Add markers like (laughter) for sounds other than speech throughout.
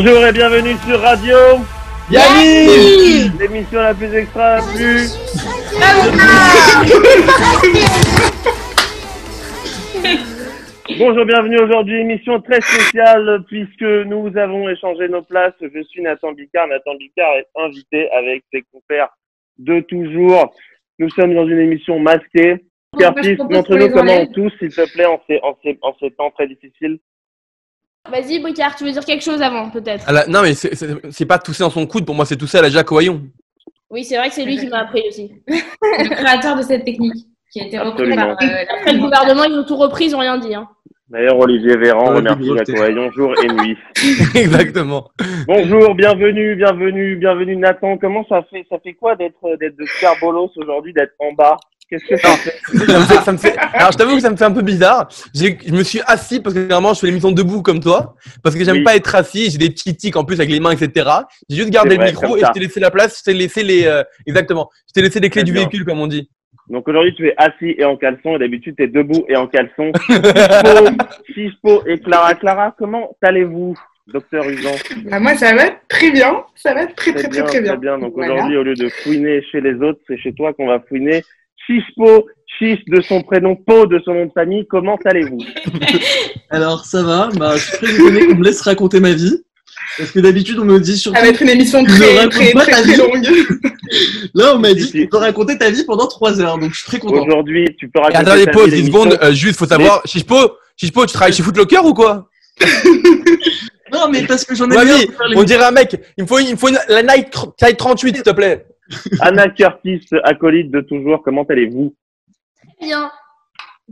Bonjour et bienvenue sur Radio Yannick l'émission la plus extra, la plus. Bonjour, bienvenue aujourd'hui, émission très spéciale puisque nous avons échangé nos places. Je suis Nathan Bicard. Nathan Bicard est invité avec ses compères de toujours. Nous sommes dans une émission masquée. Propose montre-nous comment on tousse, s'il te plaît, en ces, en ces, en ces temps très difficiles. Vas-y, Bricard, tu veux dire quelque chose avant, peut-être Ah non, mais c'est- pas tousser dans son coude, pour moi, c'est tousser à la Jacques Oyon. Oui, c'est vrai que c'est lui qui m'a appris aussi. (laughs) le créateur de cette technique qui a été repris Absolument. par euh, Après, le gouvernement, ils ont tout repris, ils ont rien dit. Hein. D'ailleurs, Olivier Véran remercie. Jacques Oyon jour et nuit. (laughs) Exactement. Bonjour, bienvenue, bienvenue, bienvenue Nathan. Comment ça fait, ça fait quoi d'être, d'être de Scarbolos aujourd'hui, d'être en bas? Qu'est-ce que ça fait ça me fait, ça me fait- Alors, je t'avoue que ça me fait un peu bizarre. J'ai- Je me suis assis parce que généralement, je fais l'émission debout comme toi. Parce que j'aime Oui. pas être assis. J'ai des petits tics en plus avec les mains, etc. J'ai juste gardé le micro et je t'ai laissé la place. Je t'ai laissé les, euh, exactement. Je t'ai laissé les clés du bien. véhicule, comme on dit. Donc aujourd'hui, tu es assis et en caleçon, et d'habitude, tu es debout et en caleçon. (laughs) Chispo, et Clara. Clara, comment allez-vous, docteur Usan Bah, moi, ça va très bien. Ça va très, très, très, très, bien. Donc Voilà. aujourd'hui, au lieu de fouiner chez les autres, c'est chez toi qu'on va fouiner. Chispo, Chis de son prénom, Po de son nom de famille, comment allez-vous (laughs) Alors ça va, bah, je suis très étonné qu'on me laisse raconter ma vie. Parce que d'habitude on me dit surtout, Ça va être une émission très, très, pas très, ta très vie. longue. (laughs) là on m'a dit si. tu peux raconter ta vie pendant trois heures, donc je suis très content. Aujourd'hui, tu peux raconter attendez, ta pause, vie, 10 l'émission. secondes. Euh, juste, faut savoir. Chispo, Chispo, tu travailles chez Footlocker ou quoi Non mais parce que j'en ai On dirait un mec. Il me faut, il me faut une, la taille 38, s'il te plaît. (laughs) Anna Curtis, acolyte de toujours, comment allez-vous? Très bien.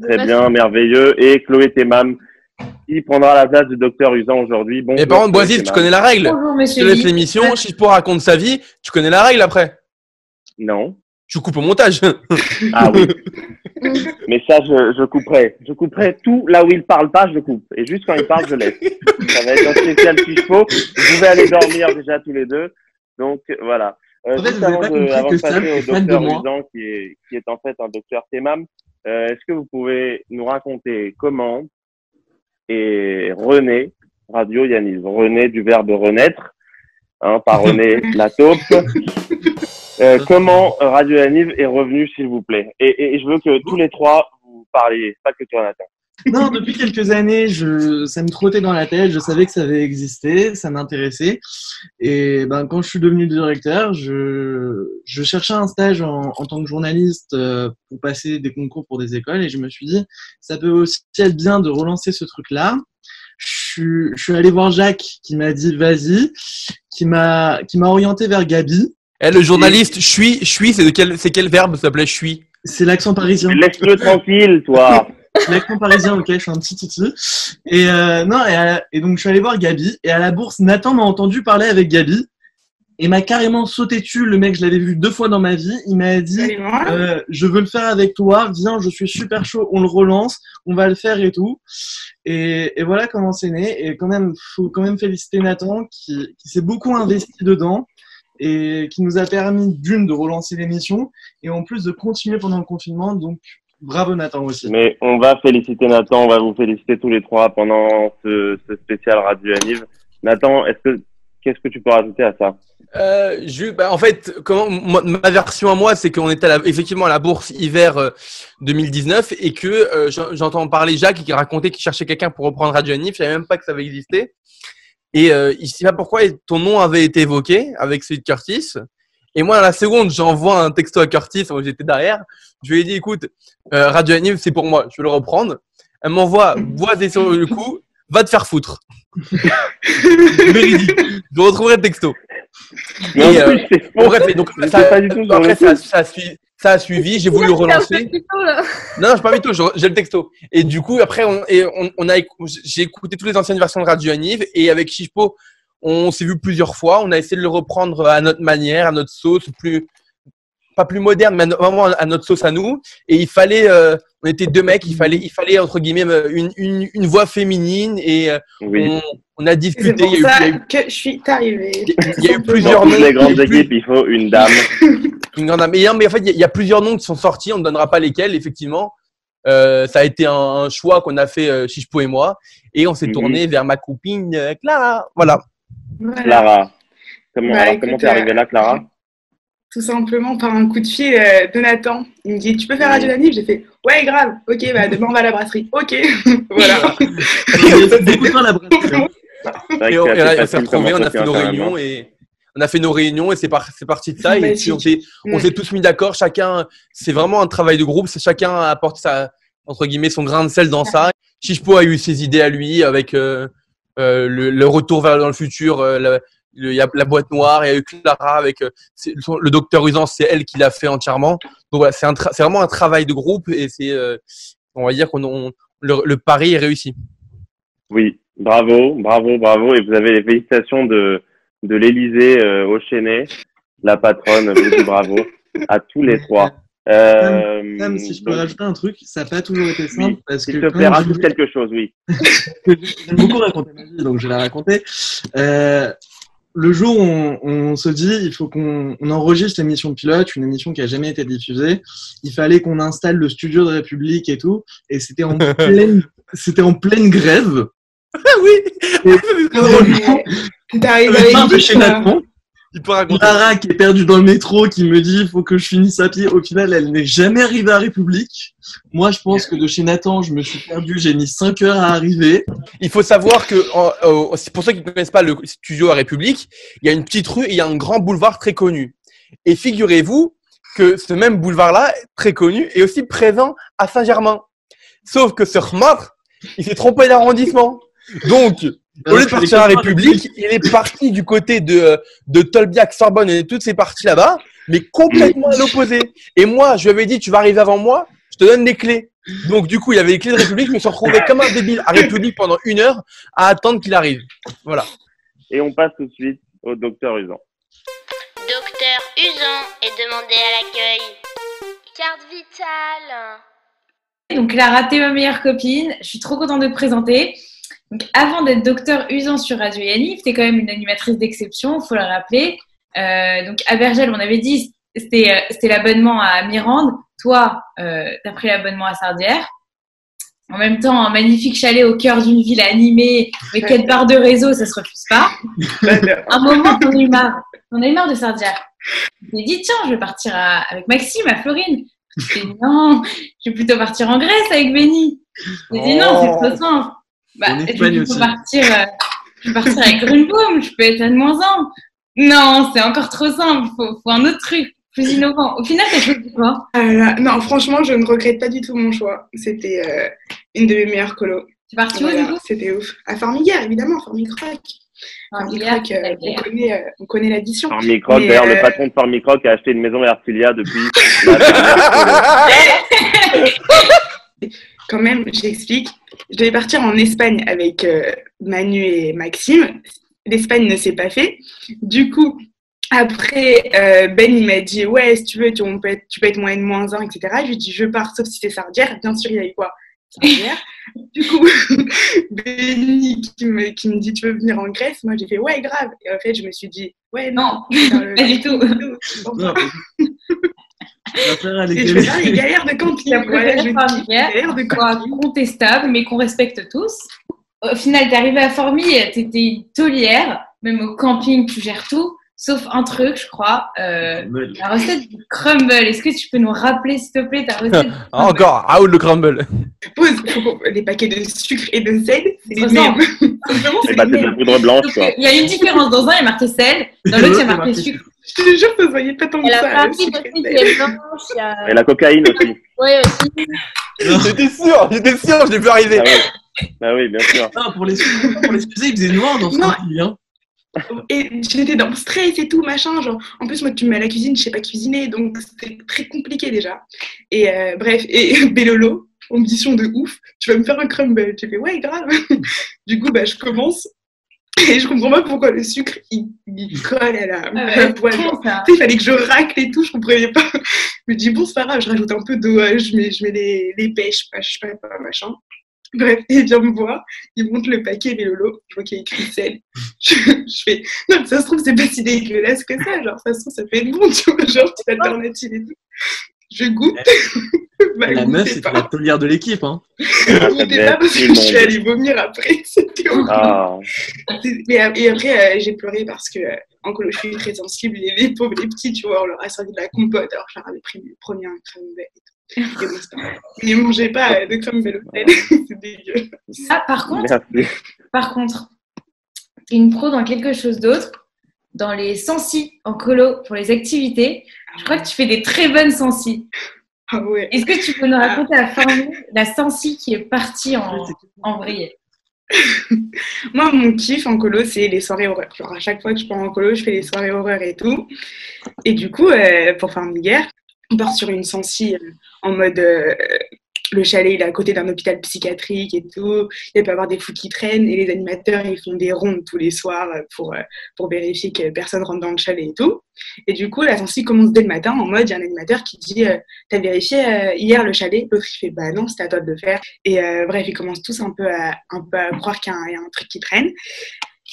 Très Bah, bien, merveilleux. Et Chloé Temam, qui prendra la place du docteur Usan aujourd'hui. Bonjour, Et par contre, Boisil, tu connais la règle. Bonjour, Je monsieur te laisse Lee. l'émission. Chispo raconte sa vie. Tu connais la règle après. Non. Tu coupes au montage. Ah oui. (laughs) Mais ça, je, je couperai. Je couperai tout là où il parle pas, je le coupe. Et juste quand il parle, je laisse. Ça va être un spécial Chispo. Vous pouvez aller dormir déjà tous les deux. Donc voilà. Euh, En fait, juste vous avez avant pas de, compris avant que de Sam est fan de docteur moi. Usan, qui est, qui est en fait un docteur Temam, euh, est-ce que vous pouvez nous raconter comment et René, Radio Yanis, René du verbe renaître, hein, pas René (laughs) la taupe, euh, comment Radio Yaniv est revenu, s'il vous plaît? Et, et- et je veux que tous les trois vous parliez, pas que toi Nathan. Non, depuis quelques années, je, ça me trottait dans la tête, je savais que ça avait existé, ça m'intéressait. Et ben, quand je suis devenu directeur, je, je cherchais un stage en, en tant que journaliste euh, pour passer des concours pour des écoles et je me suis dit, ça peut aussi être bien de relancer ce truc-là. Je, suis- je suis allé voir Jacques qui m'a dit vas-y, qui m'a qui m'a orienté vers Gabi. Eh, le journaliste, je suis, je suis, c'est de quel, c'est quel verbe, plaît, je suis? C'est l'accent parisien. Laisse-le tranquille, toi. (laughs) L'accent parisien, ok, je suis un petit titi. Et euh, non, et, la- donc je suis allé voir Gabi. Et à la bourse, Nathan m'a entendu parler avec Gabi. Et m'a carrément sauté dessus. Le mec, je l'avais vu deux fois dans ma vie. Il m'a dit euh, Je veux le faire avec toi. Viens, je suis super chaud. On le relance. On va le faire et tout. Et, et voilà comment c'est né. Et quand même, faut quand même féliciter Nathan qui, qui s'est beaucoup investi dedans et qui nous a permis d'une de relancer l'émission et en plus de continuer pendant le confinement. Donc bravo Nathan aussi. Mais on va féliciter Nathan, on va vous féliciter tous les trois pendant ce, ce spécial Radio Yaniv. Nathan, est-ce que qu'est-ce que tu peux rajouter à ça? Euh, je, bah, en fait, comment, moi- ma version à moi, c'est qu'on était à la- effectivement à la bourse hiver euh, 2019 et que euh, j'en- j'entends parler Jacques qui racontait qu'il cherchait quelqu'un pour reprendre Radio Anif. Je savais même pas que ça avait existé. Et euh, il sait pas pourquoi ton nom avait été évoqué avec celui de Curtis. Et moi, à la seconde, j'envoie un texto à Curtis, moi j'étais derrière. Je lui ai dit, écoute, euh, Radio Anif, c'est pour moi, je vais le reprendre. Elle m'envoie, boisé sur le coup, va te faire foutre. (laughs) Véridique. Je retrouverai le texto. Et, euh, plus, c'est faux. Bon, bref, et donc Je ça, sais pas du tout sur après ça, a sui- ça a suivi, j'ai voulu le relancer. Là. Non, non, je pas du tout, je- j'ai le texto. Et du coup, après, on, et on, on a, j'ai écouté toutes les anciennes versions de Radio Aniv et avec Chipo, on s'est vu plusieurs fois. On a essayé de le reprendre à notre manière, à notre sauce, plus pas plus moderne, mais vraiment à notre sauce à nous. Et il fallait, euh, on était deux mecs, il fallait, il fallait entre guillemets une, une, une voix féminine et euh, Oui. on, on a C'est discuté. pour il y a eu- ça eu- que je suis arrivée. il y a eu plusieurs noms. les grandes plus- équipes, il faut une dame. (laughs) Une grande âme. Mais, en fait, il y a- il y, a plusieurs noms qui sont sortis. On ne donnera pas lesquels, effectivement. Euh, ça a été un, un choix qu'on a fait, euh, Chichpo et moi. Et on s'est Mhm. tourné vers ma copine euh, Clara. Voilà. Voilà. Clara. Comment Bah, alors, écoute, comment t'es arrivée là, Clara? Tout simplement par un coup de fil euh, de Nathan. Il me dit Tu peux faire Radio Lanif J'ai fait Ouais, grave. Ok, bah (laughs) demain on va à la brasserie. Ok. (laughs) voilà. (laughs) La brasserie. Vrai Et on, s'est retrouvés, a fait nos réunions et on a fait nos réunions et c'est par- c'est parti de ça. Et puis on s'est tous mis d'accord. Chacun, c'est vraiment un travail de groupe. C'est chacun a apporté sa entre guillemets son grain de sel dans ça. Chichpo a eu ses idées à lui avec euh, euh, le, retour vers dans le futur. euh, la, y a la boîte noire. Il y a eu Clara avec euh, le docteur Usance. C'est elle qui l'a fait entièrement. Donc voilà, c'est vraiment un travail de groupe et c'est euh, on va dire qu'on on- le, le pari est réussi. Oui, bravo, bravo, bravo. Et vous avez les félicitations de, de l'Élysée au Chénet. La patronne vous bravo à tous les trois. Euh, Sam, si je peux donc, rajouter un truc, ça n'a pas toujours été simple Oui, parce que S'il te plaît, rajoute quelque chose, oui. (laughs) J'aime beaucoup raconter ma vie, donc je vais la raconter. Euh, le jour où on, on se dit, il faut qu'on on enregistre l'émission pilote, une émission qui a jamais été diffusée. Il fallait qu'on installe le studio de République et tout, et c'était en (laughs) pleine, c'était en pleine grève. Ah oui. Arrivé le avec Il peut raconter. Lara qui est perdue dans le métro, qui me dit, il faut que je finisse à pied. Au final, elle n'est jamais arrivée à République. Moi, je pense que de chez Nathan, je me suis perdu, j'ai mis 5 heures à arriver. Il faut savoir que, euh, c'est pour ceux qui ne connaissent pas le studio à République, il y a une petite rue et il y a un grand boulevard très connu. Et figurez-vous que ce même boulevard-là, très connu, est aussi présent à Saint-Germain. Sauf que ce Khmar, il s'est trompé d'arrondissement. Donc, au lieu de partir à République, il est parti du côté de, de Tolbiac, Sorbonne et toutes ces parties là-bas, mais complètement à l'opposé. Et moi, je lui avais dit, tu vas arriver avant moi, je te donne les clés. Donc, du coup, il avait les clés de République, je me suis retrouvé comme un débile à République pendant une heure à attendre qu'il arrive. Voilà. Et on passe tout de suite au docteur Usan. Docteur Usan est demandé à l'accueil. Carte vitale. Donc Clara, t'es ma meilleure copine. Je suis trop contente de te présenter. Donc avant d'être docteur usant sur Radio Yanniv, t'es quand même une animatrice d'exception, faut le rappeler. Euh, donc à Bergel, on avait dit c'était euh, c'était l'abonnement à Mirande. Toi, euh, t'as pris l'abonnement à Sardière. En même temps, un magnifique chalet au cœur d'une ville animée, avec quatre (laughs) barres de réseau, ça se refuse pas. (laughs) Un moment, on a eu marre. On a eu marre de Sardière. S'est dit, tiens, je vais partir à- avec Maxime à Florine. Je dit, non, je vais plutôt partir en Grèce avec Benny. J'ai dit, non, c'est trop simple. Bah, En Espagne aussi. partir, euh, je vais partir avec Grunbaum, je peux être à de moins un. Non, c'est encore trop simple, faut, faut un autre truc, plus innovant. Au final, t'as choisi quoi? Là, non, franchement, je ne regrette pas du tout mon choix. C'était euh, une de mes meilleures colos. Tu es parti où, du coup? C'était ouf. À Formiguère, évidemment, Formicroc. Formicroc, euh, on, connaît, euh, on connaît l'addition. Farmicroc, Mais, d'ailleurs, euh, le patron de Farmicroc a acheté une maison à Artilia depuis (laughs) (laughs) Quand même, j'explique. Je devais partir en Espagne avec euh, Manu et Maxime. L'Espagne ne s'est pas fait. Du coup, après, euh, Ben, il m'a dit, ouais, si tu veux, tu, on peut être, tu peux être moyenne moins 1, etc. Je lui ai dit, je pars, sauf si c'est Sardière. Bien sûr, il y avait quoi? Sardière. (laughs) du coup, (laughs) Benny qui me, qui me dit, tu veux venir en Grèce? Moi, j'ai fait, ouais, grave. Et en fait, je me suis dit, ouais, non. Non, le- (laughs) pas du tout. Vais faire les galères de camping. T'as Voilà, je dis, galères de camping. contestable, mais qu'on respecte tous. Au final, t'es arrivé à Formy, t'étais une taulière, même au camping, tu gères tout, sauf un truc, je crois, euh, la recette du crumble. Est-ce que tu peux nous rappeler, s'il te plaît, ta recette Ah, (laughs) Encore, out le crumble. Pose faut- les paquets de sucre et de sel, c'est les Ça mêmes. C'est c'est de la poudre blanche. Il y a une différence. Dans un, il y a marqué sel, dans (laughs) l'autre, il y a marqué sucre. Je te jure, ça se voyait pas tant que Elle a ça. sucre aussi et qui a- Et la cocaïne aussi. Ouais, aussi. J'étais sûr, j'étais sûr, je l'ai vu arriver. Ah oui. Bah oui, bien sûr. Pour les pour les il faisait noir dans ce Non. camping, hein. Et j'étais dans le stress et tout, machin. Genre, en plus, moi, tu me mets à la cuisine, je sais pas cuisiner, donc c'était très compliqué déjà. Et euh, bref, et (laughs) Bélolo, ambition de ouf, tu vas me faire un crumble. J'ai fait, ouais, grave. (laughs) du coup, bah, je commence. Et je comprends pas pourquoi le sucre, il, il colle à la, Ah à la poêle. il fallait que je racle et tout, je comprenais pas. Je me dis, bon, c'est pas grave, je rajoute un peu d'eau, je mets, je mets les, les pêches, je sais pas, pas, machin. Bref, il vient me voir, il monte le paquet Vélolo, je vois qu'il y a écrit sel. (laughs) Je, je fais, non, mais ça se trouve, c'est pas si dégueulasse que ça, genre, ça se trouve, ça peut être bon, tu vois, genre, petite alternative et tout. Je goûte. Bah, (laughs) La meuf, c'était la taulière de l'équipe. Hein. (laughs) Goûtez pas parce que je suis allée vomir après. (laughs) C'était horrible. Ah, Mais, et après, euh, j'ai pleuré parce que euh, en colo, je suis très sensible. Et les pauvres, les petits, tu vois, on leur a servi de la compote. Alors, je leur avais pris le premier un crème belle et bon, pas- Mais mangez pas euh, de crème belle au sel. C'est dégueu. Ah, par contre, merci. par contre, une pro dans quelque chose d'autre, dans les sensi en colo pour les activités. Je crois que tu fais des très bonnes sensi. Ah ouais. Est-ce que tu peux nous raconter la formule, la sensi qui est partie en, en vrille (laughs) Moi, mon kiff en colo, c'est les soirées horreurs. Genre, à chaque fois que je pars en colo, je fais les soirées horreurs et tout. Et du coup, euh, pour faire une guerre, on part sur une sensi euh, en mode euh, le chalet, il est à côté d'un hôpital psychiatrique et tout. Il peut y avoir des fous qui traînent et les animateurs, ils font des rondes tous les soirs euh, pour, euh, pour vérifier que personne rentre dans le chalet et tout. Et du coup, la sensi commence dès le matin en mode, il y a un animateur qui dit euh, T'as vérifié hier le chalet? L'autre, il fait Bah non, c'était à toi de le faire. Et bref, ils commencent tous un peu à, un peu croire qu'il y a un truc qui traîne.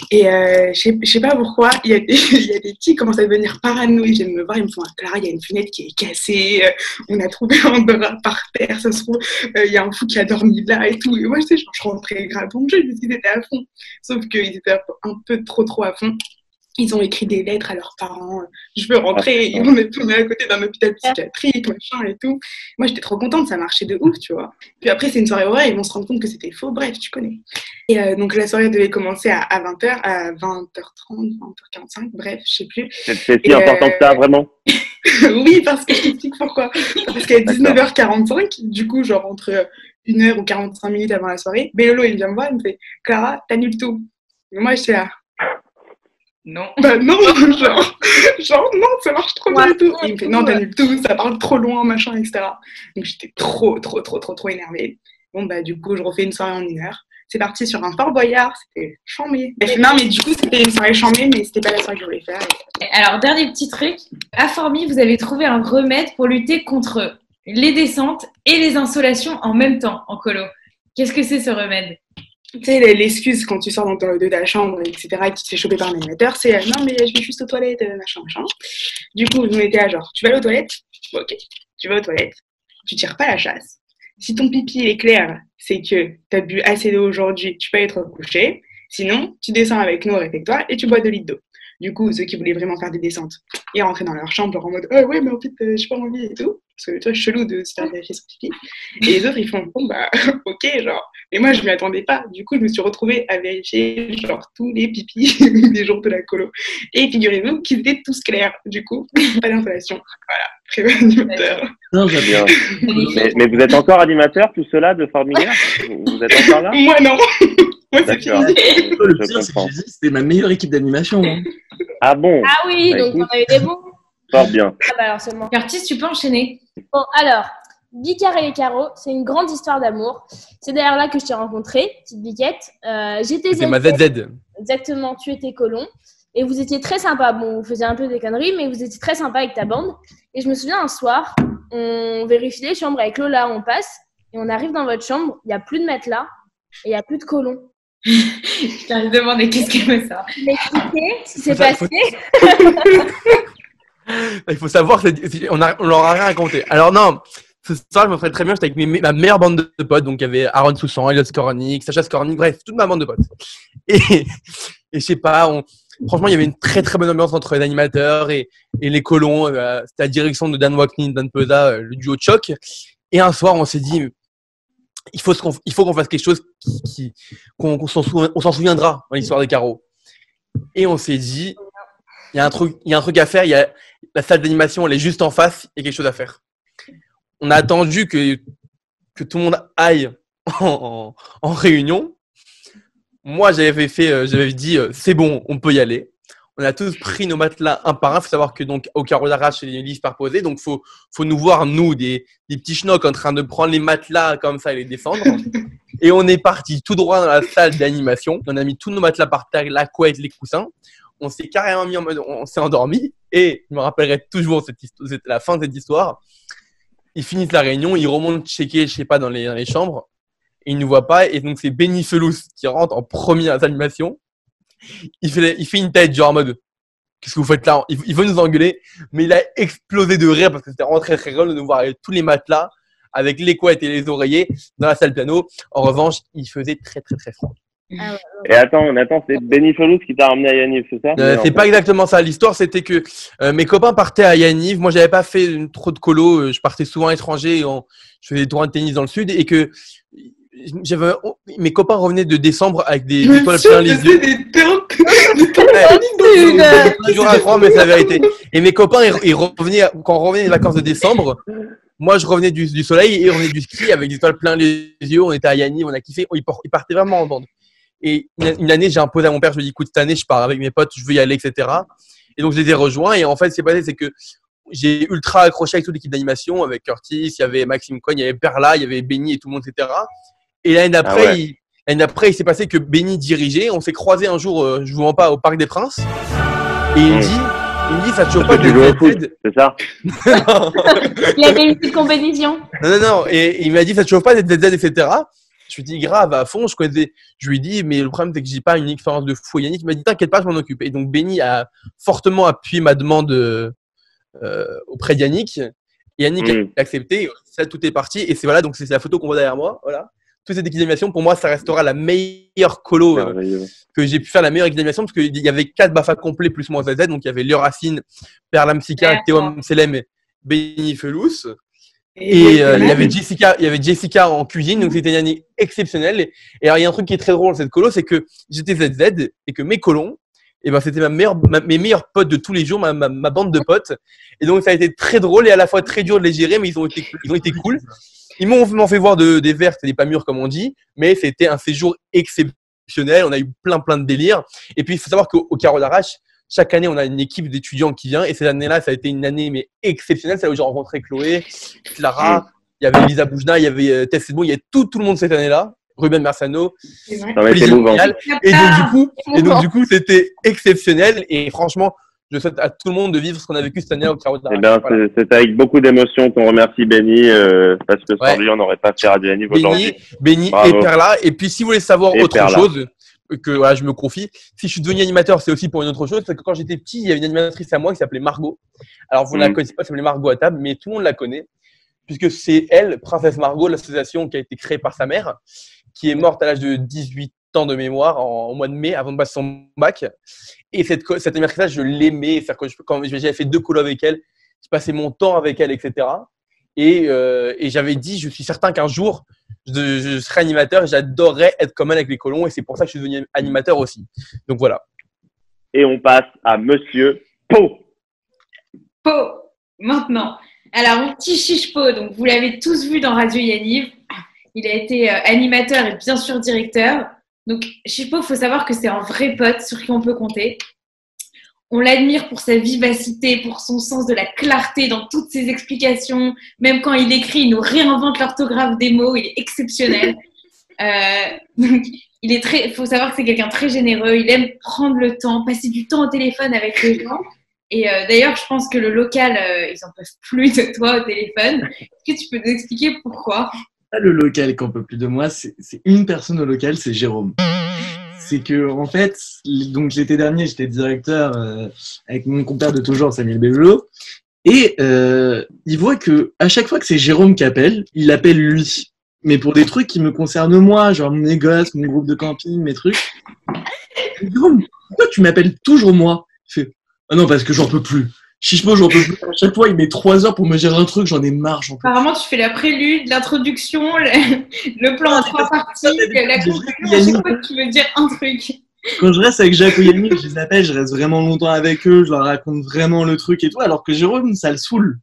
Et euh, je je sais pas pourquoi, (laughs) il y, a des, petits qui commencent à devenir parano. Ils viennent me voir, ils me font Ah, Clara, il y a une fenêtre qui est cassée, euh, on a trouvé un drap par terre, ça se trouve, euh, il y a un fou qui a dormi là et tout. Et moi, je sais, genre, je rentrais grave le jeu, ils étaient à fond. Sauf qu'ils étaient un un peu trop, trop à fond. Ils ont écrit des lettres à leurs parents. euh, Je veux rentrer. Ah, Et on est tourné à côté d'un hôpital psychiatrique, machin et tout. Moi, j'étais trop contente, ça marchait de ouf, tu vois. Puis après, c'est une soirée horreur, ils vont se rendre compte que c'était faux. Bref, tu connais. Et euh, donc, la soirée devait commencer à, 20h, à 20h30, 20h45, bref, je sais plus. C'est si important que ça, vraiment? (laughs) Oui, parce que je t'explique pourquoi. Parce qu'à 19h45, du coup, genre entre 1h ou 45 minutes avant la soirée, Béolo, il vient me voir, il me fait Clara, t'annules tout. Et moi, j'étais là. Non. Bah non, (laughs) genre, genre non, ça marche trop bien et tout. Et il me fait non, t'annules tout, ça parle trop loin, machin, etc. Donc j'étais trop, trop, trop, trop, trop énervée. Bon, bah du coup, je refais une soirée en une heure. C'est parti sur un Fort Boyard, c'était chambé. Non, mais du coup, c'était une soirée chambée, mais c'était pas la soirée que je voulais faire. Alors, dernier petit truc. À Formy, vous avez trouvé un remède pour lutter contre les descentes et les insolations en même temps en colo. Qu'est-ce que c'est ce remède? Tu sais, l'excuse quand tu sors dans ta- de ta chambre, etc., et que tu te fais choper par un animateur, c'est euh, non, mais je vais juste aux toilettes, euh, machin, machin. Du coup, on était à genre, tu vas aller aux toilettes? Ok, tu vas aux toilettes, tu tires pas la chasse. Si ton pipi est clair, c'est que tu as bu assez d'eau aujourd'hui, tu peux être couché. Sinon, tu descends avec nous au réfectoire et tu bois 2 litres d'eau. Du coup, ceux qui voulaient vraiment faire des descentes, ils rentraient dans leur chambre en mode Ah ouais, mais en fait, euh, j'ai pas envie et tout. Parce que tu vois, chelou de se faire vérifier son pipi. Et les autres, ils font Bon, bah, (laughs) ok, genre. Et moi, je m'y attendais pas. Du coup, je me suis retrouvée à vérifier, genre, tous les pipis (laughs) des jours de la colo. Et figurez-vous qu'ils étaient tous clairs. Du coup, (laughs) pas d'installation. Voilà, très bon animateur. Non, j'adore. Bien. Mais, mais vous êtes encore animateur, tout cela, de Formulaire? Vous êtes encore là? Moi, non. D'accord. (laughs) Le pire, c'est que j'ai dit, c'était ma meilleure équipe d'animation. hein. (laughs) Ah bon Ah oui, Bah, donc écoute. on a eu des bons. Fort bien. Ah bah alors seulement. Curtis, tu peux enchaîner. Bon, alors, Bicard et les carreaux, c'est une grande histoire d'amour. C'est d'ailleurs là que je t'ai rencontré, petite biquette. Euh, J'étais C'est ma ZZ. ZZ. Exactement, tu étais colon. Et vous étiez très sympa. Bon, vous faisiez un peu des conneries, mais vous étiez très sympa avec ta bande. Et je me souviens un soir, on vérifie les chambres avec Lola, on passe, et on arrive dans votre chambre, il n'y a plus de matelas, et il n'y a plus de colon. (laughs) Je t'avais demandé qu'est-ce que c'est ça. M'expliquer ce qui s'est passé (laughs) Il faut savoir, on, a, on leur a rien raconté. Alors non, ce soir, je me ferais très bien, j'étais avec mes- ma meilleure bande de potes, donc il y avait Aaron Soussan, Elliot Skornik, Sacha Skornik, bref, toute ma bande de potes. Et, et je sais pas, on, franchement, il y avait une très très bonne ambiance entre les animateurs et, et les colons. euh, C'était la direction de Dan Waknin, Dan Peza, euh, le duo de choc. Et un soir, on s'est dit, il faut, qu'on- il faut qu'on fasse quelque chose qui, qu'on s'en on s'en souviendra dans l'histoire des carreaux. Et on s'est dit, il y a un truc, il y a un truc à faire. Il y a la salle d'animation, elle est juste en face. Il y a quelque chose à faire. On a attendu que que tout le monde aille (laughs) en, en- en réunion. Moi, j'avais fait, euh, j'avais dit, euh, c'est bon, on peut y aller. On a tous pris nos matelas un par un. faut savoir que donc au carreau d'arrache, c'est des livres par posé. Donc faut, faut nous voir nous des, des petits schnocks en train de prendre les matelas comme ça et les descendre. et on est parti tout droit dans la salle d'animation. On a mis tous nos matelas par terre, la couette, les coussins. On s'est carrément mis en mode, on s'est endormi. Et je me rappellerai toujours cette c'était la fin de cette histoire. Ils finissent la réunion, ils remontent checker, je sais pas, dans les, dans les chambres. Ils ne nous voient pas. Et donc c'est Benny Felous qui rentre en première animation. Il fait, il fait une tête, genre en mode qu'est-ce que vous faites là? Il, il veut nous engueuler, mais il a explosé de rire parce que c'était vraiment très très drôle de nous voir avec tous les matelas, avec les couettes et les oreillers dans la salle piano. En revanche, il faisait très très très froid. Et attends, Nathan, c'est Benny Felous qui t'a ramené à Yaniv, c'est ça? Euh, c'est pas fait- exactement ça. L'histoire, c'était que euh, mes copains partaient à Yaniv. Moi, j'avais pas fait une- trop de colo. euh, Je partais souvent à l'étranger. et on- Je faisais des tournois de tennis dans le sud et que j'avais mes copains revenaient de décembre avec des étoiles plein les yeux. des des toujours à croire, mais c'est la vérité. Et mes copains, ils, ils revenaient quand on revenait des vacances de décembre. Moi, je revenais du, du soleil et on revenait du ski avec des étoiles plein les yeux. On était à Yaniv, on a kiffé. Ils par- ils partaient vraiment en bande. Et une, une année, j'ai imposé à mon père, je lui ai dit, écoute, cette année, je pars avec mes potes, je veux y aller, etc. Et donc, je les ai rejoints. Et en fait, ce qui s'est passé, c'est que j'ai ultra accroché avec toute l'équipe d'animation, avec Curtis, il y avait Maxime Cogne, il y avait Perla, il y avait Benny et tout le monde, etc. Et l'année d'après, Ah ouais. il, s'est passé que Benny dirigeait. On s'est croisé un jour, euh, je vous mens pas, au Parc des Princes. Et il me dit, il me dit, ça te chauffe Parce pas foot, d'être c'est ça Il avait une petite compétition. non, non, non. Et il m'a dit, ça te chauffe pas d'être ZZ, etc. Je lui ai dit, grave, à fond, je connaissais. Je lui ai dit, mais le problème, c'est que j'ai pas une expérience de fou. Yannick il m'a dit, t'inquiète pas, je m'en occupe. Et donc, Benny a fortement appuyé ma demande euh, auprès d'Yannick. Et Yannick Mm. a accepté. Ça, tout est parti. Et c'est voilà, donc c'est la photo qu'on voit derrière moi. Voilà. Toute cette équipe d'animation, pour moi, ça restera la meilleure colo euh, que j'ai pu faire la meilleure équipe d'animation parce qu'il y avait quatre Bafa complets plus moi ZZ. Donc il y avait Léo Racine, Perla Msika, D'accord. Théo Selem et Benny Felous. Et euh, il y avait Jessica, il y avait Jessica en cuisine, donc c'était une année exceptionnelle. Et, et alors il y a un truc qui est très drôle dans cette colo, c'est que j'étais ZZ et que mes colons, et ben c'était ma meilleure, ma- mes meilleurs potes de tous les jours, ma, ma, ma bande de potes. Et donc ça a été très drôle et à la fois très dur de les gérer, mais ils ont été, ils ont été cool. Ils m'ont fait voir de, des vertes et des pas mûres comme on dit, mais c'était un séjour exceptionnel. On a eu plein plein de délires. Et puis il faut savoir qu'au au Carreau d'Arrache, chaque année on a une équipe d'étudiants qui vient. Et cette année-là, ça a été une année mais exceptionnelle. C'est là où j'ai rencontré Chloé, Clara, il y avait Lisa Boujna, il y avait euh, Tess Sedbon, il y avait tout tout le monde cette année-là. Ruben Mersano. Et donc du coup, et donc du coup, c'était exceptionnel. Et franchement, je souhaite à tout le monde de vivre ce qu'on a vécu cette année au Carreau Eh d'Arrache. ben, Voilà. c'est- avec beaucoup d'émotion qu'on remercie Benny, euh, parce que sans Ouais. lui, on n'aurait pas fait Radio Yaniv aujourd'hui. Benny, Benny et Perla. Et puis, si vous voulez savoir Et autre Perla. chose, que voilà, je me confie, si je suis devenu animateur, c'est aussi pour une autre chose. C'est que quand j'étais petit, il y avait une animatrice à moi qui s'appelait Margot. Alors, vous ne la Mhm. connaissez pas, elle s'appelait Margot à table, mais tout le monde la connaît, puisque c'est elle, Princesse Margot, l'association qui a été créée par sa mère, qui est morte à l'âge de 18 ans de mémoire en, au mois de mai avant de passer son bac. Et cette, cette animatrice, je l'aimais. C'est-à-dire que je- quand j'avais fait deux colos avec elle, je passais mon temps avec elle, etc. Et, euh, et j'avais dit, je suis certain qu'un jour, je, je serai animateur et j'adorerais être comme elle avec les colons. Et c'est pour ça que je suis devenu animateur aussi. Donc voilà. Et on passe à Monsieur Po. Po, maintenant. Alors, mon petit Chichepo, donc vous l'avez tous vu dans Radio Yaniv. Il a été euh, animateur et bien sûr directeur. Donc, Chichepo, il faut savoir que c'est un vrai pote sur qui on peut compter. On l'admire pour sa vivacité, pour son sens de la clarté dans toutes ses explications. Même quand il écrit, il nous réinvente l'orthographe des mots. Il est exceptionnel. (laughs) Euh, donc, il est très. faut savoir que c'est quelqu'un très généreux. Il aime prendre le temps, passer du temps au téléphone avec les gens. Et euh, d'ailleurs, je pense que le local, euh, ils en peuvent plus de toi au téléphone. Est-ce que tu peux nous expliquer pourquoi? Le local qu'on peut plus de moi, c'est c'est une personne au local, c'est Jérôme. C'est que en fait, donc l'été dernier, j'étais directeur euh, avec mon compère de toujours, Samuel Bévelot, et euh, il voit que à chaque fois que c'est Jérôme qui appelle, il appelle lui. Mais pour des trucs qui me concernent moi, genre mon négoce, mon groupe de camping, mes trucs. Jérôme, pourquoi tu m'appelles toujours moi? Il fait, ah non, parce que j'en peux plus. Chichemo, j'en peux plus. À chaque fois, il met trois heures pour me gérer un truc, j'en ai marre, j'en peux plus. Apparemment, tu fais la prélude, l'introduction, le, le plan en trois parties, la conclusion. À chaque fois que tu veux dire un truc. quand je reste avec Jacques ou Yannick, je les appelle, je reste vraiment longtemps avec eux, je leur raconte vraiment le truc et tout, alors que Jérôme, ça le saoule.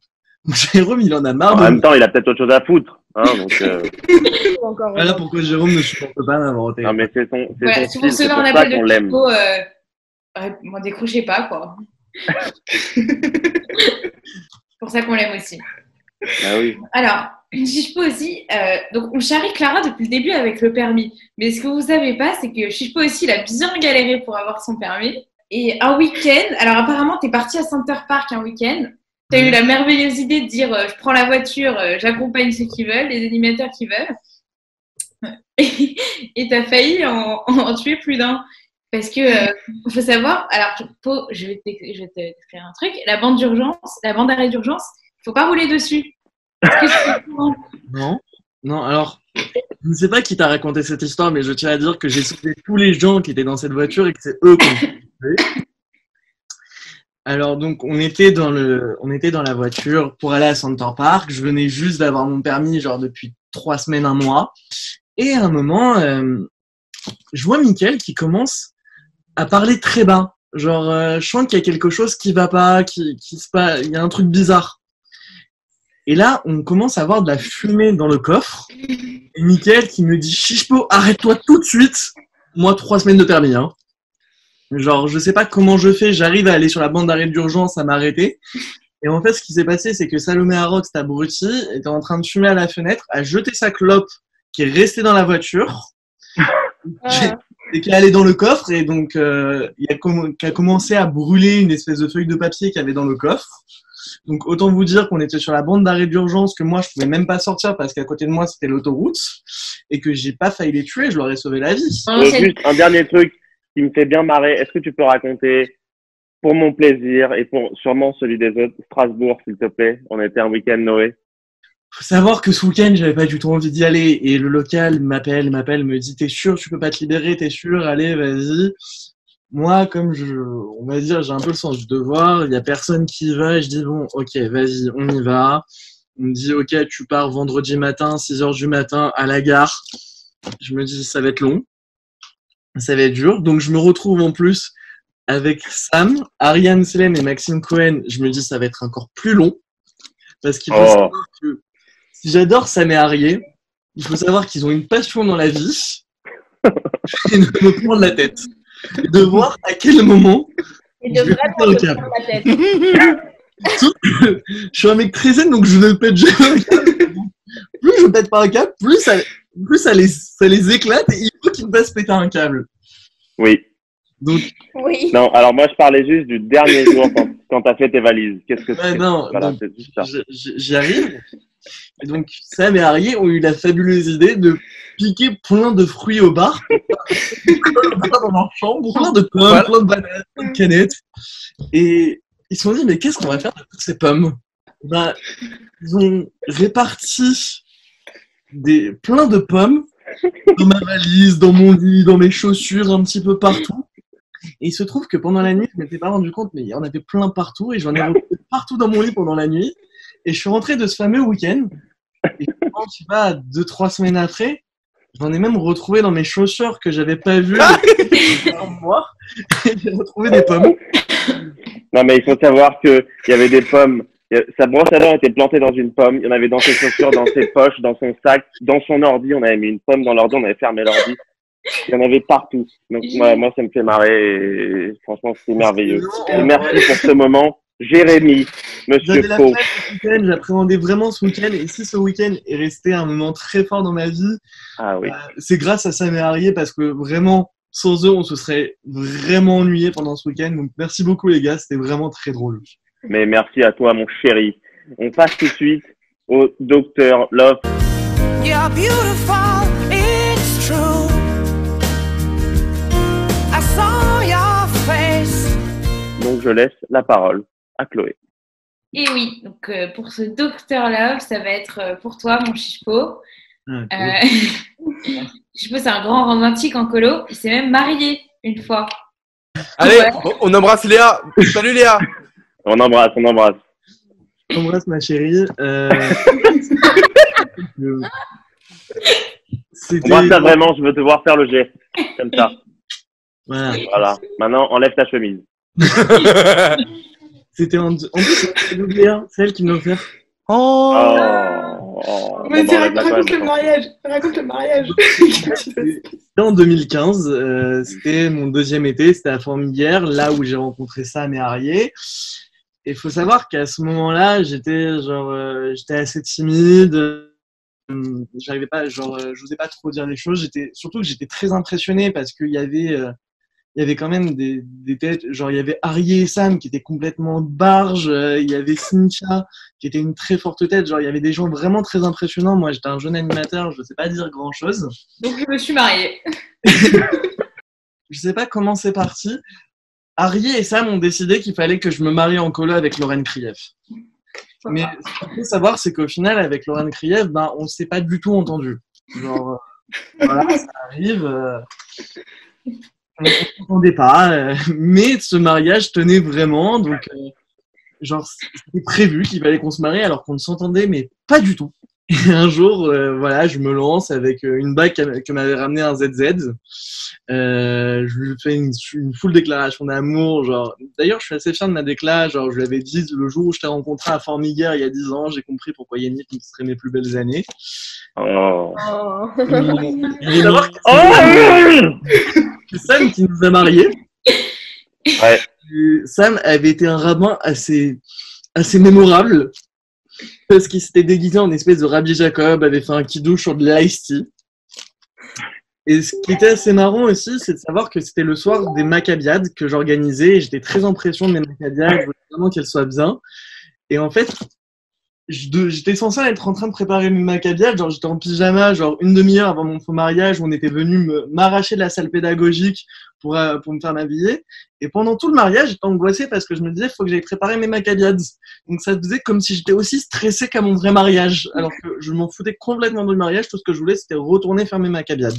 (laughs) Jérôme, il en a marre En même temps, il a peut-être autre chose à foutre. Hein, donc, euh. (laughs) Voilà pourquoi Jérôme ne supporte pas au non, mais c'est son, c'est Voilà, son si vous style, c'est recevez pour un ça appel qu'on de l'aime. Euh, ouais, bon, décrochez pas, quoi. C'est (laughs) pour ça qu'on l'aime aussi. Ah oui. Alors, Chichepo aussi, euh, donc on charrie Clara depuis le début avec le permis. Mais ce que vous savez pas, c'est que Chichepo aussi, il a bien galéré pour avoir son permis. Et un week-end, alors apparemment, tu es parti à Center Park un week-end. Tu as eu la merveilleuse idée de dire euh, je prends la voiture, euh, j'accompagne ceux qui veulent, les animateurs qui veulent. (laughs) Et tu as failli en, en tuer plus d'un. Parce que euh, faut savoir, alors je vais te- t'écrire un truc. La bande d'urgence, la bande d'arrêt d'urgence, faut pas rouler dessus. Non, non, alors, je ne sais pas qui t'a raconté cette histoire, mais je tiens à dire que j'ai sauvé tous les gens qui étaient dans cette voiture et que c'est eux qui ont sauvé. Alors, donc, on était, dans le, on était dans la voiture pour aller à Center Park. Je venais juste d'avoir mon permis, genre depuis trois semaines, un mois. Et à un moment, euh, je vois Mickaël qui commence à parler très bas. Genre, euh, je sens qu'il y a quelque chose qui va pas, qui, qui se passe, il y a un truc bizarre. Et là, on commence à voir de la fumée dans le coffre. Et qui me dit Chichepo, arrête-toi tout de suite. Moi, trois semaines de permis. Hein. Genre, je sais pas comment je fais. J'arrive à aller sur la bande d'arrêt d'urgence à m'arrêter. Et en fait, ce qui s'est passé, c'est que Salomé Arox, cet abruti, était en train de fumer à la fenêtre, a jeté sa clope qui est restée dans la voiture Ah. Et qui est allé dans le coffre et donc euh, il a, qui a commencé à brûler une espèce de feuille de papier qu'il y avait dans le coffre. Donc autant vous dire qu'on était sur la bande d'arrêt d'urgence que moi je pouvais même pas sortir parce qu'à côté de moi c'était l'autoroute et que j'ai pas failli les tuer, je leur ai sauvé la vie. Euh, juste un dernier truc qui me fait bien marrer. Est-ce que tu peux raconter, pour mon plaisir et pour sûrement celui des autres, Strasbourg, s'il te plaît? On était un week-end Noé. Faut savoir que ce week-end j'avais pas du tout envie d'y aller et le local m'appelle, m'appelle, me dit t'es sûr tu peux pas te libérer, t'es sûr, allez vas-y. Moi comme je, on va dire j'ai un peu le sens du devoir, il y a personne qui y va et je dis bon ok vas-y on y va. On me dit ok tu pars vendredi matin 6 heures du matin à la gare. Je me dis ça va être long, ça va être dur donc je me retrouve en plus avec Sam, Ariane Selem et Maxime Cohen. Je me dis ça va être encore plus long parce qu'il faut Oh. savoir que j'adore Sam et Arié, il faut savoir qu'ils ont une passion dans la vie et de me prendre la tête. De voir à quel moment Et Je de vais vraiment péter un te câble. prendre la tête. je suis un mec très zen, donc je ne pète jamais un câble. Plus je pète pas un câble, plus ça, plus ça, les, ça les éclate et il faut qu'ils me fassent péter un câble. Oui. Donc, Oui. Non, alors moi je parlais juste du dernier jour quand, quand t'as fait tes valises. Qu'est-ce que ouais, c'est non, Voilà, j'y arrive. Et donc, Sam et Arié ont eu la fabuleuse idée de piquer plein de fruits au bar, au (laughs) bar dans leur chambre, plein de pommes, Voilà. plein de bananes, plein de canettes. Et ils se sont dit, mais qu'est-ce qu'on va faire de toutes ces pommes? Bah, Ils ont réparti des, plein de pommes dans ma valise, dans mon lit, dans mes chaussures, un petit peu partout. Et il se trouve que pendant la nuit, je m'étais pas rendu compte, mais il y en avait plein partout et j'en ai (laughs) retrouvé partout dans mon lit pendant la nuit. Et je suis rentré de ce fameux week-end. Et quand tu vas deux, trois semaines après, j'en ai même retrouvé dans mes chaussures que j'avais pas vues. Et (laughs) j'ai retrouvé des pommes. Non, mais il faut savoir qu'il y avait des pommes. Sa brosse à dents était plantée dans une pomme. Il y en avait dans ses chaussures, dans ses poches, dans son sac, dans son ordi. On avait mis une pomme dans l'ordi, on avait fermé l'ordi. Il y en avait partout. Donc, moi, moi ça me fait marrer. Et franchement, c'était merveilleux. Et merci pour ce moment. Jérémy, Monsieur J'avais la Faux. fête ce week-end, j'appréhendais vraiment ce week-end. Et si ce week-end est resté un moment très fort dans ma vie, Ah oui. euh, c'est grâce à Sam et Arié parce que vraiment, sans eux, on se serait vraiment ennuyé pendant ce week-end. Donc merci beaucoup les gars, c'était vraiment très drôle. Mais merci à toi, mon chéri. On passe tout de suite au docteur Love. You're beautiful, it's true. I saw your face. Donc, je laisse la parole à Chloé. Et oui, donc euh, pour ce Docteur Love, ça va être euh, pour toi, mon chichepo. Ah, cool. Euh... (laughs) chichepo, c'est un grand romantique en colo. Il s'est même marié une fois. Allez, Ouais. on- on embrasse Léa. Salut Léa. On embrasse, on embrasse. Embrasse ma chérie. Euh... (laughs) Moi, ça vraiment, je veux te voir faire le geste. Comme ça. Voilà. Voilà. Maintenant, enlève ta chemise. (laughs) C'était en, en plus, c'est Léa, c'est elle qui me l'a offert. Oh. Oh. Bon, raconte le mariage. Raconte le mariage. (laughs) C'était en 2015, euh, c'était mon deuxième été, c'était à Formiguère, là où j'ai rencontré Sam et Arié. Et il faut savoir qu'à ce moment-là, j'étais genre, euh, j'étais assez timide. euh, J'arrivais pas, genre, euh, je n'osais pas trop dire les choses. J'étais surtout que j'étais très impressionné parce qu'il y avait, euh, il y avait quand même des, des têtes. Genre, il y avait Arié et Sam qui étaient complètement barges. euh, il y avait Cynthia qui était une très forte tête. Genre, il y avait des gens vraiment très impressionnants. Moi, j'étais un jeune animateur, je ne sais pas dire grand-chose. Donc je me suis mariée. (laughs) je sais pas comment c'est parti. Harry et Sam ont décidé qu'il fallait que je me marie en colo avec Lorraine Krief. Mais ce qu'il faut savoir, c'est qu'au final, avec Lorraine Krief, ben, on s'est pas du tout entendu. Genre, euh, voilà, ça arrive. euh, on s'entendait pas. euh, mais ce mariage tenait vraiment. Donc, euh, genre, c'était prévu qu'il fallait qu'on se marie alors qu'on ne s'entendait, mais pas du tout. Et (laughs) un jour, euh, voilà, je me lance avec euh, une bague que m'avait ramené un ZZ. Euh, je lui fais une, une full déclaration d'amour. Genre, d'ailleurs, je suis assez fier de ma décla. Genre, je lui avais dit le jour où je t'ai rencontré à Formiguère il y a 10 ans, j'ai compris pourquoi Yannick me serait mes plus belles années. Oh. Oh. (laughs) Savoir que Oh c'est (laughs) Sam qui nous a mariés. Ouais. Et Sam avait été un rabbin assez, assez mémorable parce qu'il s'était déguisé en espèce de Rabbi Jacob, avait fait un kidouche sur de l'ice tea. Et ce qui était assez marrant aussi, c'est de savoir que c'était le soir des Maccabiades que j'organisais j'étais très en pression de mes Maccabiades, je voulais vraiment qu'elles soient bien. Et en fait, j'étais censé être en train de préparer ma cabiade, genre j'étais en pyjama, genre une demi-heure avant mon faux mariage, où on était venu m'arracher de la salle pédagogique pour, euh, pour me faire m'habiller. Et pendant tout le mariage, j'étais angoissée parce que je me disais, faut que j'aille préparer mes macabiades. Donc ça faisait comme si j'étais aussi stressée qu'à mon vrai mariage, alors que je m'en foutais complètement du mariage. Tout ce que je voulais, c'était retourner faire mes macabiades.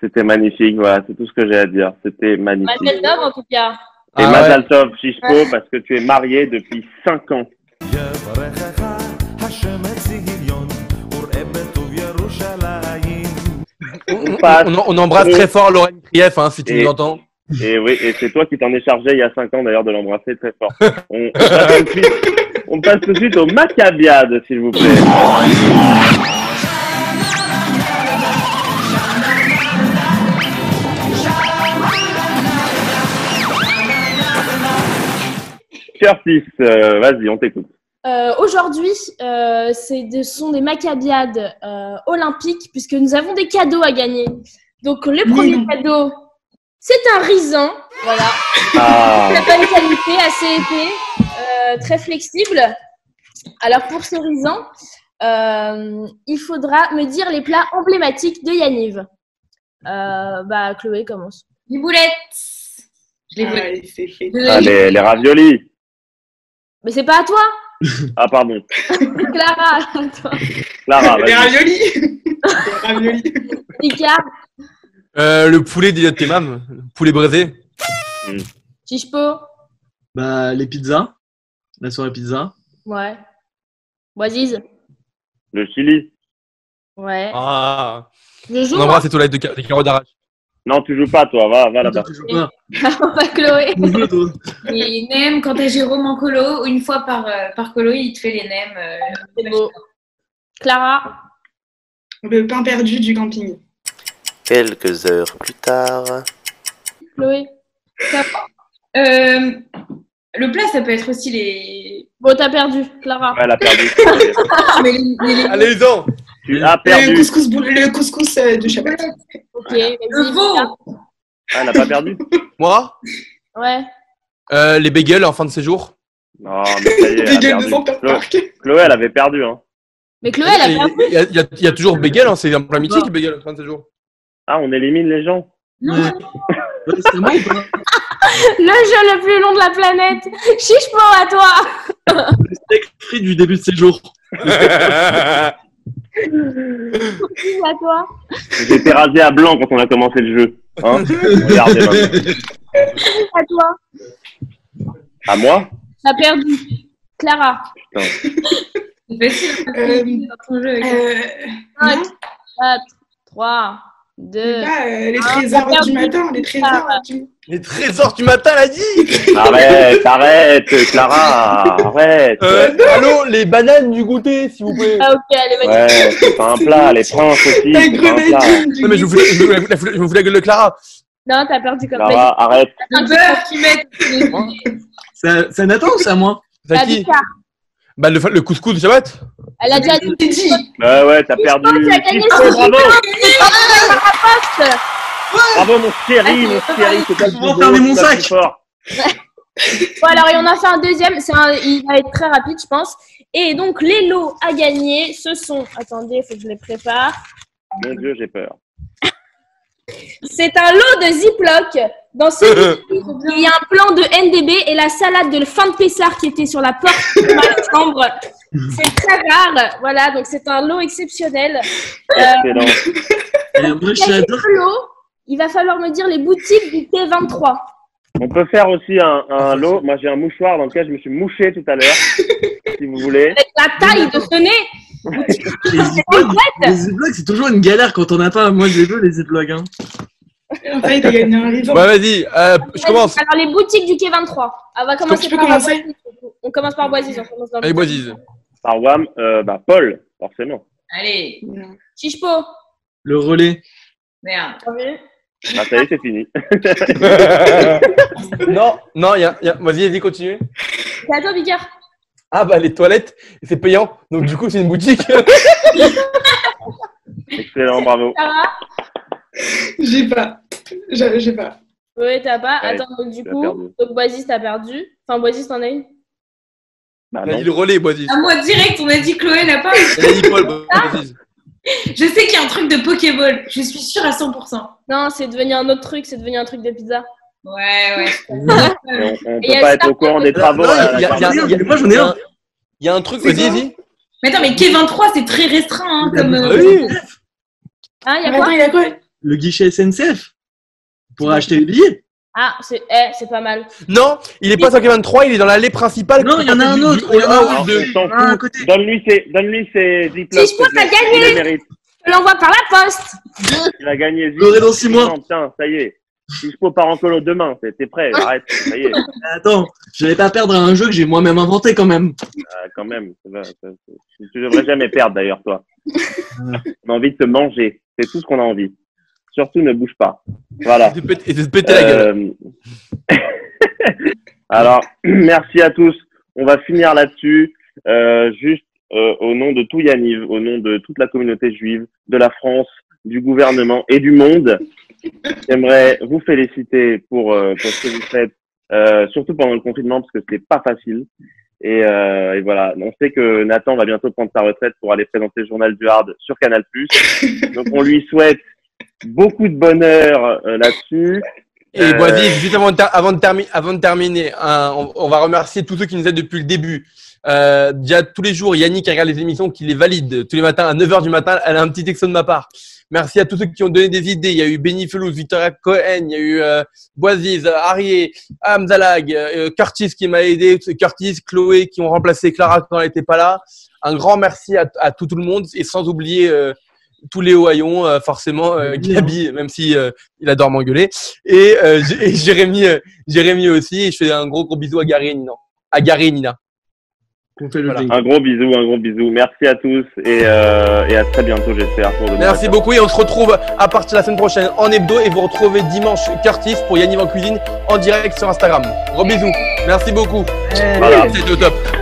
C'était magnifique, voilà, c'est tout ce que j'ai à dire. C'était magnifique. Mazel en tout cas. Et ah, ouais. je parce que tu es mariée depuis 5 ans. On, passe. on- on embrasse très fort Lorraine Krief, hein, si tu Et- nous entends. Et oui, et c'est toi qui t'en es chargé il y a 5 ans d'ailleurs de l'embrasser très fort. (laughs) On, on passe tout de suite, on passe tout de suite au Maccabiade, s'il vous plaît. Curtis, euh, vas-y, on t'écoute. Euh, Aujourd'hui, euh, ce sont des Maccabiades euh, olympiques puisque nous avons des cadeaux à gagner. Donc le premier cadeau, c'est un risan, voilà, Ah, de bonne qualité, assez épais, euh, très flexible. Alors pour ce euh, il faudra me dire les plats emblématiques de Yaniv. Euh, bah Chloé commence. Les boulettes. Je les Ah, ah, les, les raviolis. Mais c'est pas à toi, (laughs) Ah, pardon. Clara, toi. Clara, Les vas-y. raviolis Les (laughs) raviolis Ricard, Euh, le poulet d'Iliot Temam, le poulet braisé. Chichpo, Bah, les pizzas, la soirée pizza. ouais. Boisiz, Le chili. ouais. Ah. Je joue On embrasse les toilettes de ca- des carottes d'arrache. Non, tu joues pas, toi. Va, va là-bas. Tu joues pas. pas Chloé. (laughs) Joues, toi. Et Nem, quand t'as Jérôme en colo, une fois par, euh, par colo, il te fait les nems. euh, C'est beau. Clara, Le pain perdu du camping. Quelques heures plus tard. Chloé. Euh, le plat, ça peut être aussi les. Bon, t'as perdu, Clara. Elle a perdu. (laughs) Mais les, les- les- Allez-y tu as Le perdu. couscous, boule- le couscous de Shabbat. Ok, vas-y. le veau. Ah, elle n'a pas perdu (laughs) Moi Ouais. euh, Les bagels en fin de séjour. Non, mais ça y est, elle a Des gueules de perdu. Center Chloé, Park. Chloé, elle avait perdu. Hein. Mais Chloé, elle a perdu. Il y, a- il y a- il y a toujours bagel, hein, c'est un plat mythique, bagel en fin de séjour. Ah, on élimine les gens. Non, Ouais. (laughs) Ouais, c'est moi ou pas Le jeu le plus long de la planète. Chichpo à toi. Le steak frit du début de séjour. (laughs) À toi. Été rasé à blanc quand on a commencé le jeu. Hein (laughs) Regardez maintenant. À toi. À moi? T'as perdu. Clara. c'est facile. Euh, dans ton jeu. avec- Euh, 5, non, 4, 3, 2. c'est pas, euh, les Ah, trésors du matin, les trésors du... Les trésors du matin, elle a dit (laughs) Arrête, arrête, Clara, arrête. euh, Allô, les bananes du goûter, s'il vous plaît. Ah, ok, allez, vas-y. Ouais, c'est pas un plat, les princes aussi, La un grenadine du... Non, mais je vous fous, je vous- je vous- je vous fous la gueule de Clara. Non, t'as perdu comme Clara, arrête. Qu'ils mettent. C'est c'est Nathan ou c'est à moi C'est à qui. Bah, le, le couscous de Shabbat. Elle a déjà dit. Ouais, ouais, t'as perdu. tu ce bravo, Poste. bravo mon chéri, mon chéri, c'est toi le mon sac. (laughs) Bon, alors, et on a fait un deuxième. C'est un... Il va être très rapide, je pense. Et donc, les lots à gagner, ce sont. Attendez, il faut que je les prépare. Mon Dieu, j'ai peur. (laughs) C'est un lot de Ziploc Dans ce (laughs) il y a un plan de NDB et la salade de fin de Pessard qui était sur la porte de ma chambre. C'est très rare. Voilà, donc c'est un lot exceptionnel. Excellent. Et moi, j'adore. Il va falloir me dire les boutiques du T23. On peut faire aussi un, un lot. Moi, j'ai un mouchoir dans lequel je me suis mouché tout à l'heure, (laughs) si vous voulez. Avec la taille de ce nez. Les ziplocs, c'est toujours une galère quand on n'a pas. Moi, j'ai deux, les ziplocs. Hein. En fait, il a un. Ouais, vas-y, euh, je commence. Alors, les boutiques du quai 23. On va commencer par commencer Boisiz. On commence par Boisiz. On commence dans le- Allez, Boisiz. Par WAM, euh, bah, Paul, forcément. Allez, Chichepo. Le relais. merde. Ah, ça y est, c'est fini. (laughs) non, non, y a, y a... vas-y, vas-y, continue. C'est à toi, Bigard. Ah bah les toilettes, c'est payant, donc du coup c'est une boutique. (laughs) Excellent, bravo. Sarah. J'ai pas. J'ai j'ai pas. Oui, t'as pas. Ouais, Attends, donc du coup, perdu. donc Boisiz, t'as perdu. Enfin, Boisiz, t'en as une? Bah, le relais, Boisiz. À moi direct, on a dit Chloé n'a pas. Paul, Boisiz. Je sais qu'il y a un truc de Pokéball. Je suis sûre à 100%. Non, c'est devenu un autre truc. C'est devenu un truc de pizza. Ouais, ouais. On, on peut a pas être au courant des travaux. a- a- a- moi, j'en ai un. Il y a un truc, vas-y, vas-y. Mais attends, mais K23, c'est très restreint hein, comme. Ah euh, oui. A quoi attends, il y a quoi? Le guichet SNCF. Pour acheter les billets. Ah, c'est eh, c'est pas mal. Non, il est pas sur 23, il est dans l'allée principale. Non, il y en a un autre, il y en a un s'en Ah. Donne-lui ses, donne-lui ses diplômes. Si je plaît. t'as gagné. Je l'envoie par la poste. (laughs) Il a gagné vite. l'aurai dans six mois. Non, Tiens, ça y est. Si je peux part en colo demain, t'es prêt, (laughs) arrête, ça y est. Attends, je vais pas perdre un jeu que j'ai moi-même inventé quand même. Ah, quand même, tu devrais jamais perdre d'ailleurs, toi. (laughs) On a envie de te manger, c'est tout ce qu'on a envie. Surtout ne bouge pas. Voilà. Et de péter- Et de se péter la gueule. Euh, (laughs) Alors, (clears throat) merci à tous. On va finir là-dessus. Euh, juste euh, au nom de tout Yaniv, au nom de toute la communauté juive, de la France, du gouvernement et du monde, (laughs) j'aimerais vous féliciter pour, euh, pour ce que vous faites, euh, surtout pendant le confinement, parce que c'était pas facile. Et, euh, et voilà, on sait que Nathan va bientôt prendre sa retraite pour aller présenter le journal du Hard sur Canal+. (laughs) Donc on lui souhaite beaucoup de bonheur euh, là-dessus. Et Euh, Boisiz, juste avant de, avant de, termi- avant de terminer, hein, on, on va remercier tous ceux qui nous aident depuis le début. Euh, déjà, tous les jours, Yannick regarde les émissions, qui les valide. Tous les matins, à 9h du matin, elle a un petit texto de ma part. Merci à tous ceux qui ont donné des idées. Il y a eu Benny Felous, Victoria Cohen, il y a eu euh, Boisiz, Arié, Hamzalag, euh, Curtis qui m'a aidé, Curtis, Chloé qui ont remplacé Clara quand elle n'était pas là. Un grand merci à, à tout, tout le monde et sans oublier euh, tous les Haillons, euh, forcément, euh, (laughs) Gabi, même si euh, il adore m'engueuler, et, euh, et Jérémy, euh, Jérémy aussi. Et je fais un gros gros bisou à Gary et Nina. À Gary et Nina. Voilà. Un gros bisou, un gros bisou. Merci à tous et, euh, et à très bientôt, j'espère. Merci beaucoup et on se retrouve à partir de la semaine prochaine en hebdo et vous retrouvez dimanche Curtis pour Yanniv en cuisine en direct sur Instagram. Gros bisous. Merci beaucoup. Voilà. C'était au top.